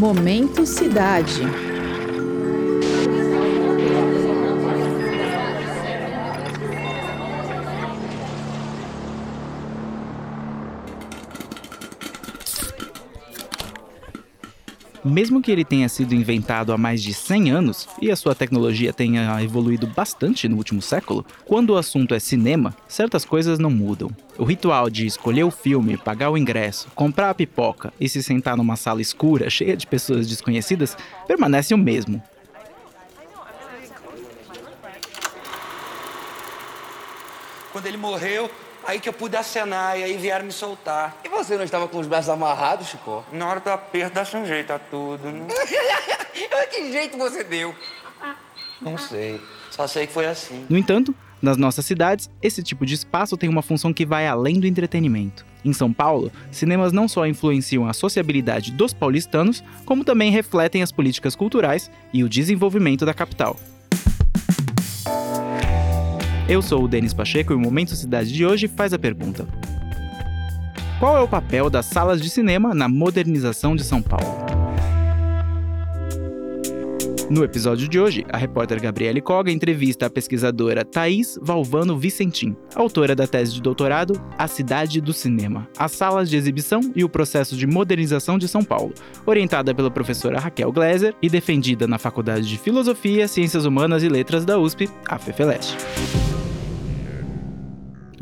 Momento Cidade. Mesmo que ele tenha sido inventado há mais de 100 anos e a sua tecnologia tenha evoluído bastante no último século, quando o assunto é cinema, certas coisas não mudam. O ritual de escolher o filme, pagar o ingresso, comprar a pipoca e se sentar numa sala escura cheia de pessoas desconhecidas permanece o mesmo. Quando ele morreu, Aí que eu pude acenar e aí vieram me soltar. E você não estava com os braços amarrados, Chico? Na hora do aperto dá um jeito a tudo, né? que jeito você deu? Não sei. Só sei que foi assim. No entanto, nas nossas cidades, esse tipo de espaço tem uma função que vai além do entretenimento. Em São Paulo, cinemas não só influenciam a sociabilidade dos paulistanos, como também refletem as políticas culturais e o desenvolvimento da capital. Eu sou o Denis Pacheco e o Momento Cidade de hoje faz a pergunta: Qual é o papel das salas de cinema na modernização de São Paulo? No episódio de hoje, a repórter Gabriele Koga entrevista a pesquisadora Thaís Valvano Vicentim, autora da tese de doutorado A Cidade do Cinema, as salas de exibição e o processo de modernização de São Paulo, orientada pela professora Raquel Gleiser e defendida na Faculdade de Filosofia, Ciências Humanas e Letras da USP, a FEFELESTE.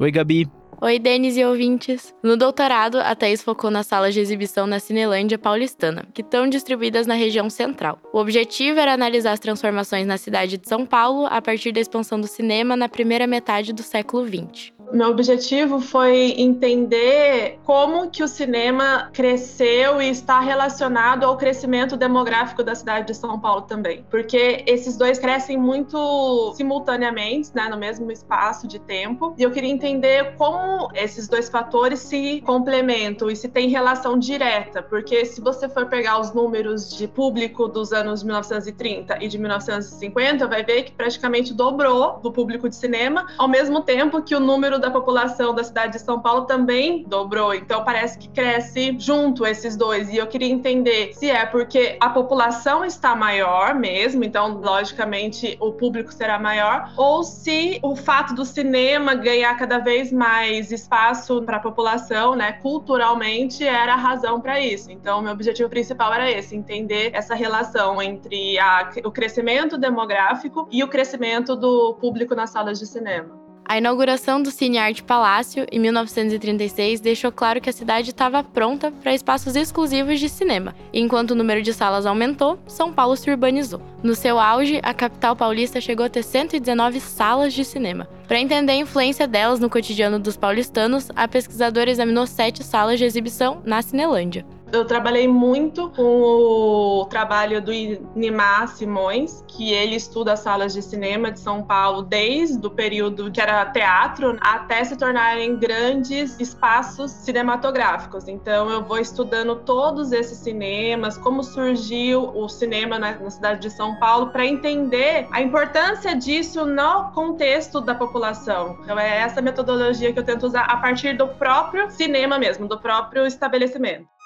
Oi, Gabi. Oi, Denis e ouvintes. No doutorado, a Thaís focou nas salas de exibição na Cinelândia paulistana, que estão distribuídas na região central. O objetivo era analisar as transformações na cidade de São Paulo a partir da expansão do cinema na primeira metade do século XX meu objetivo foi entender como que o cinema cresceu e está relacionado ao crescimento demográfico da cidade de São Paulo também, porque esses dois crescem muito simultaneamente, né, no mesmo espaço de tempo, e eu queria entender como esses dois fatores se complementam e se tem relação direta, porque se você for pegar os números de público dos anos 1930 e de 1950, vai ver que praticamente dobrou o público de cinema, ao mesmo tempo que o número da população da cidade de São Paulo também dobrou. Então parece que cresce junto esses dois. E eu queria entender se é porque a população está maior mesmo, então logicamente o público será maior, ou se o fato do cinema ganhar cada vez mais espaço para a população, né, culturalmente era a razão para isso. Então meu objetivo principal era esse, entender essa relação entre a, o crescimento demográfico e o crescimento do público nas salas de cinema. A inauguração do Cine Arte Palácio, em 1936, deixou claro que a cidade estava pronta para espaços exclusivos de cinema. Enquanto o número de salas aumentou, São Paulo se urbanizou. No seu auge, a capital paulista chegou a ter 119 salas de cinema. Para entender a influência delas no cotidiano dos paulistanos, a pesquisadora examinou sete salas de exibição na Cinelândia. Eu trabalhei muito com o trabalho do Nimar Simões, que ele estuda as salas de cinema de São Paulo desde o período que era teatro até se tornarem grandes espaços cinematográficos. Então eu vou estudando todos esses cinemas, como surgiu o cinema na, na cidade de São Paulo, para entender a importância disso no contexto da população. Então é essa metodologia que eu tento usar a partir do próprio cinema mesmo, do próprio estabelecimento.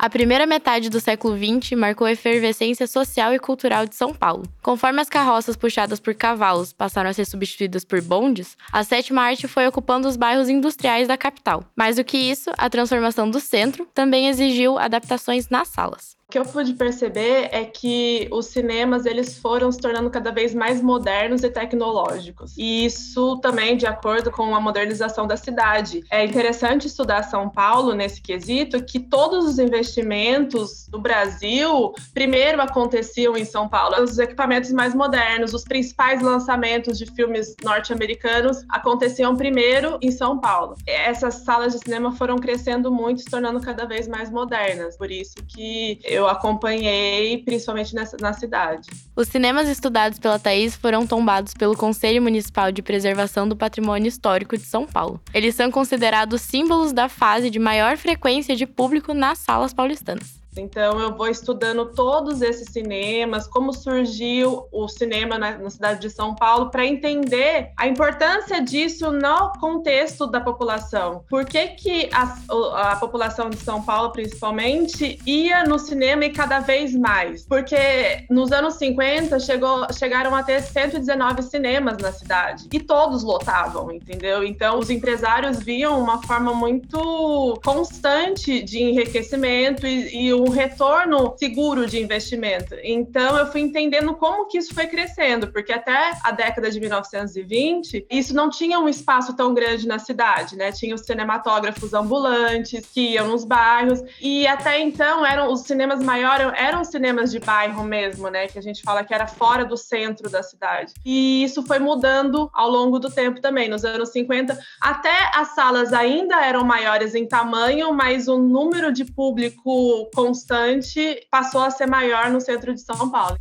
A primeira metade do século XX marcou a efervescência social e cultural de São Paulo. Conforme as carroças puxadas por cavalos passaram a ser substituídas por bondes, a sétima arte foi ocupando os bairros industriais da capital. Mais do que isso, a transformação do centro também exigiu adaptações nas salas. O que eu pude perceber é que os cinemas eles foram se tornando cada vez mais modernos e tecnológicos. E isso também de acordo com a modernização da cidade. É interessante estudar São Paulo nesse quesito que todos os investimentos do Brasil primeiro aconteciam em São Paulo. Os equipamentos mais modernos, os principais lançamentos de filmes norte-americanos aconteciam primeiro em São Paulo. Essas salas de cinema foram crescendo muito, se tornando cada vez mais modernas. Por isso que eu acompanhei, principalmente nessa, na cidade. Os cinemas estudados pela Thaís foram tombados pelo Conselho Municipal de Preservação do Patrimônio Histórico de São Paulo. Eles são considerados símbolos da fase de maior frequência de público nas salas paulistanas. Então eu vou estudando todos esses cinemas, como surgiu o cinema na, na cidade de São Paulo, para entender a importância disso no contexto da população. Por que, que a, a população de São Paulo, principalmente, ia no cinema e cada vez mais? Porque nos anos 50 chegou, chegaram a ter 119 cinemas na cidade e todos lotavam, entendeu? Então os empresários viam uma forma muito constante de enriquecimento e, e um retorno seguro de investimento. Então eu fui entendendo como que isso foi crescendo, porque até a década de 1920 isso não tinha um espaço tão grande na cidade, né? Tinha os cinematógrafos ambulantes que iam nos bairros e até então eram os cinemas maiores eram cinemas de bairro mesmo, né? Que a gente fala que era fora do centro da cidade. E isso foi mudando ao longo do tempo também. Nos anos 50, até as salas ainda eram maiores em tamanho, mas o número de público constante passou a ser maior no centro de São Paulo.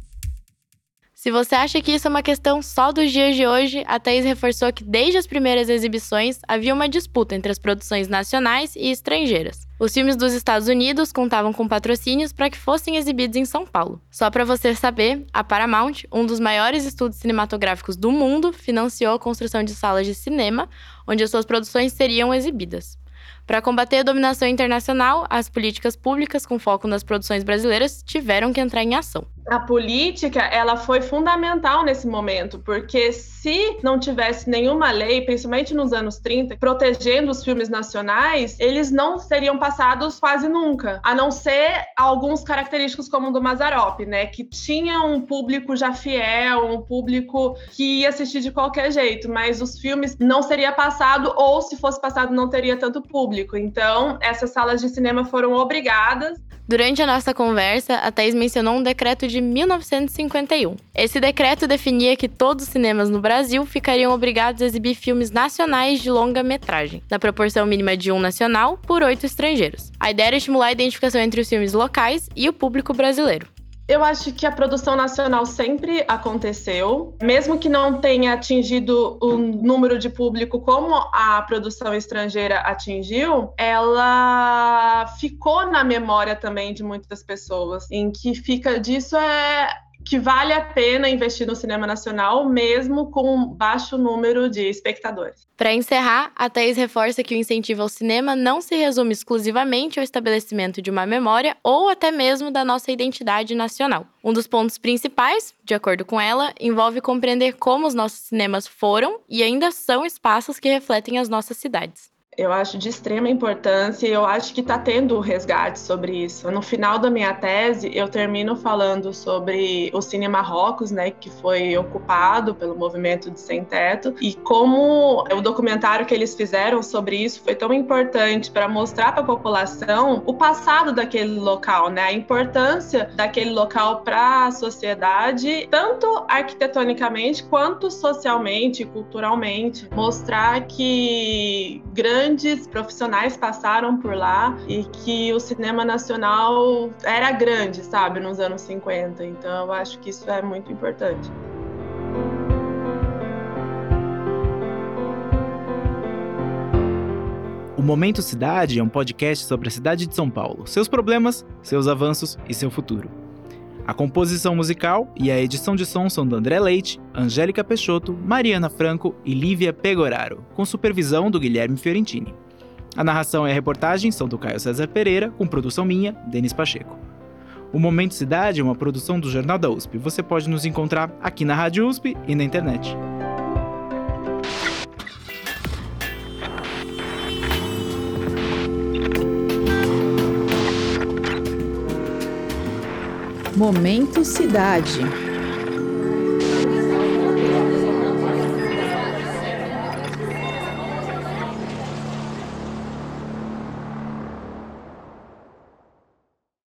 Se você acha que isso é uma questão só dos dias de hoje, a Thaís reforçou que desde as primeiras exibições havia uma disputa entre as produções nacionais e estrangeiras. Os filmes dos Estados Unidos contavam com patrocínios para que fossem exibidos em São Paulo. Só para você saber, a Paramount, um dos maiores estúdios cinematográficos do mundo, financiou a construção de salas de cinema onde as suas produções seriam exibidas. Para combater a dominação internacional, as políticas públicas com foco nas produções brasileiras tiveram que entrar em ação a política ela foi fundamental nesse momento, porque se não tivesse nenhuma lei, principalmente nos anos 30, protegendo os filmes nacionais, eles não seriam passados quase nunca, a não ser alguns característicos como o do Mazarop, né, que tinha um público já fiel, um público que ia assistir de qualquer jeito, mas os filmes não seria passado ou se fosse passado não teria tanto público. Então, essas salas de cinema foram obrigadas Durante a nossa conversa, a Thais mencionou um decreto de 1951. Esse decreto definia que todos os cinemas no Brasil ficariam obrigados a exibir filmes nacionais de longa-metragem, na proporção mínima de um nacional por oito estrangeiros. A ideia era estimular a identificação entre os filmes locais e o público brasileiro. Eu acho que a produção nacional sempre aconteceu, mesmo que não tenha atingido o número de público como a produção estrangeira atingiu, ela ficou na memória também de muitas pessoas, em que fica disso é que vale a pena investir no cinema nacional, mesmo com um baixo número de espectadores. Para encerrar, a Thais reforça que o incentivo ao cinema não se resume exclusivamente ao estabelecimento de uma memória ou até mesmo da nossa identidade nacional. Um dos pontos principais, de acordo com ela, envolve compreender como os nossos cinemas foram e ainda são espaços que refletem as nossas cidades eu acho de extrema importância e eu acho que está tendo resgate sobre isso. No final da minha tese, eu termino falando sobre o Cine Marrocos, né, que foi ocupado pelo movimento de sem teto e como o documentário que eles fizeram sobre isso foi tão importante para mostrar para a população o passado daquele local, né, a importância daquele local para a sociedade, tanto arquitetonicamente quanto socialmente, culturalmente, mostrar que grande grandes profissionais passaram por lá e que o cinema nacional era grande, sabe, nos anos 50. Então eu acho que isso é muito importante. O Momento Cidade é um podcast sobre a cidade de São Paulo, seus problemas, seus avanços e seu futuro. A composição musical e a edição de som são do André Leite, Angélica Peixoto, Mariana Franco e Lívia Pegoraro, com supervisão do Guilherme Fiorentini. A narração e a reportagem são do Caio César Pereira, com produção minha, Denis Pacheco. O Momento Cidade é uma produção do Jornal da USP. Você pode nos encontrar aqui na Rádio USP e na internet. Momento Cidade.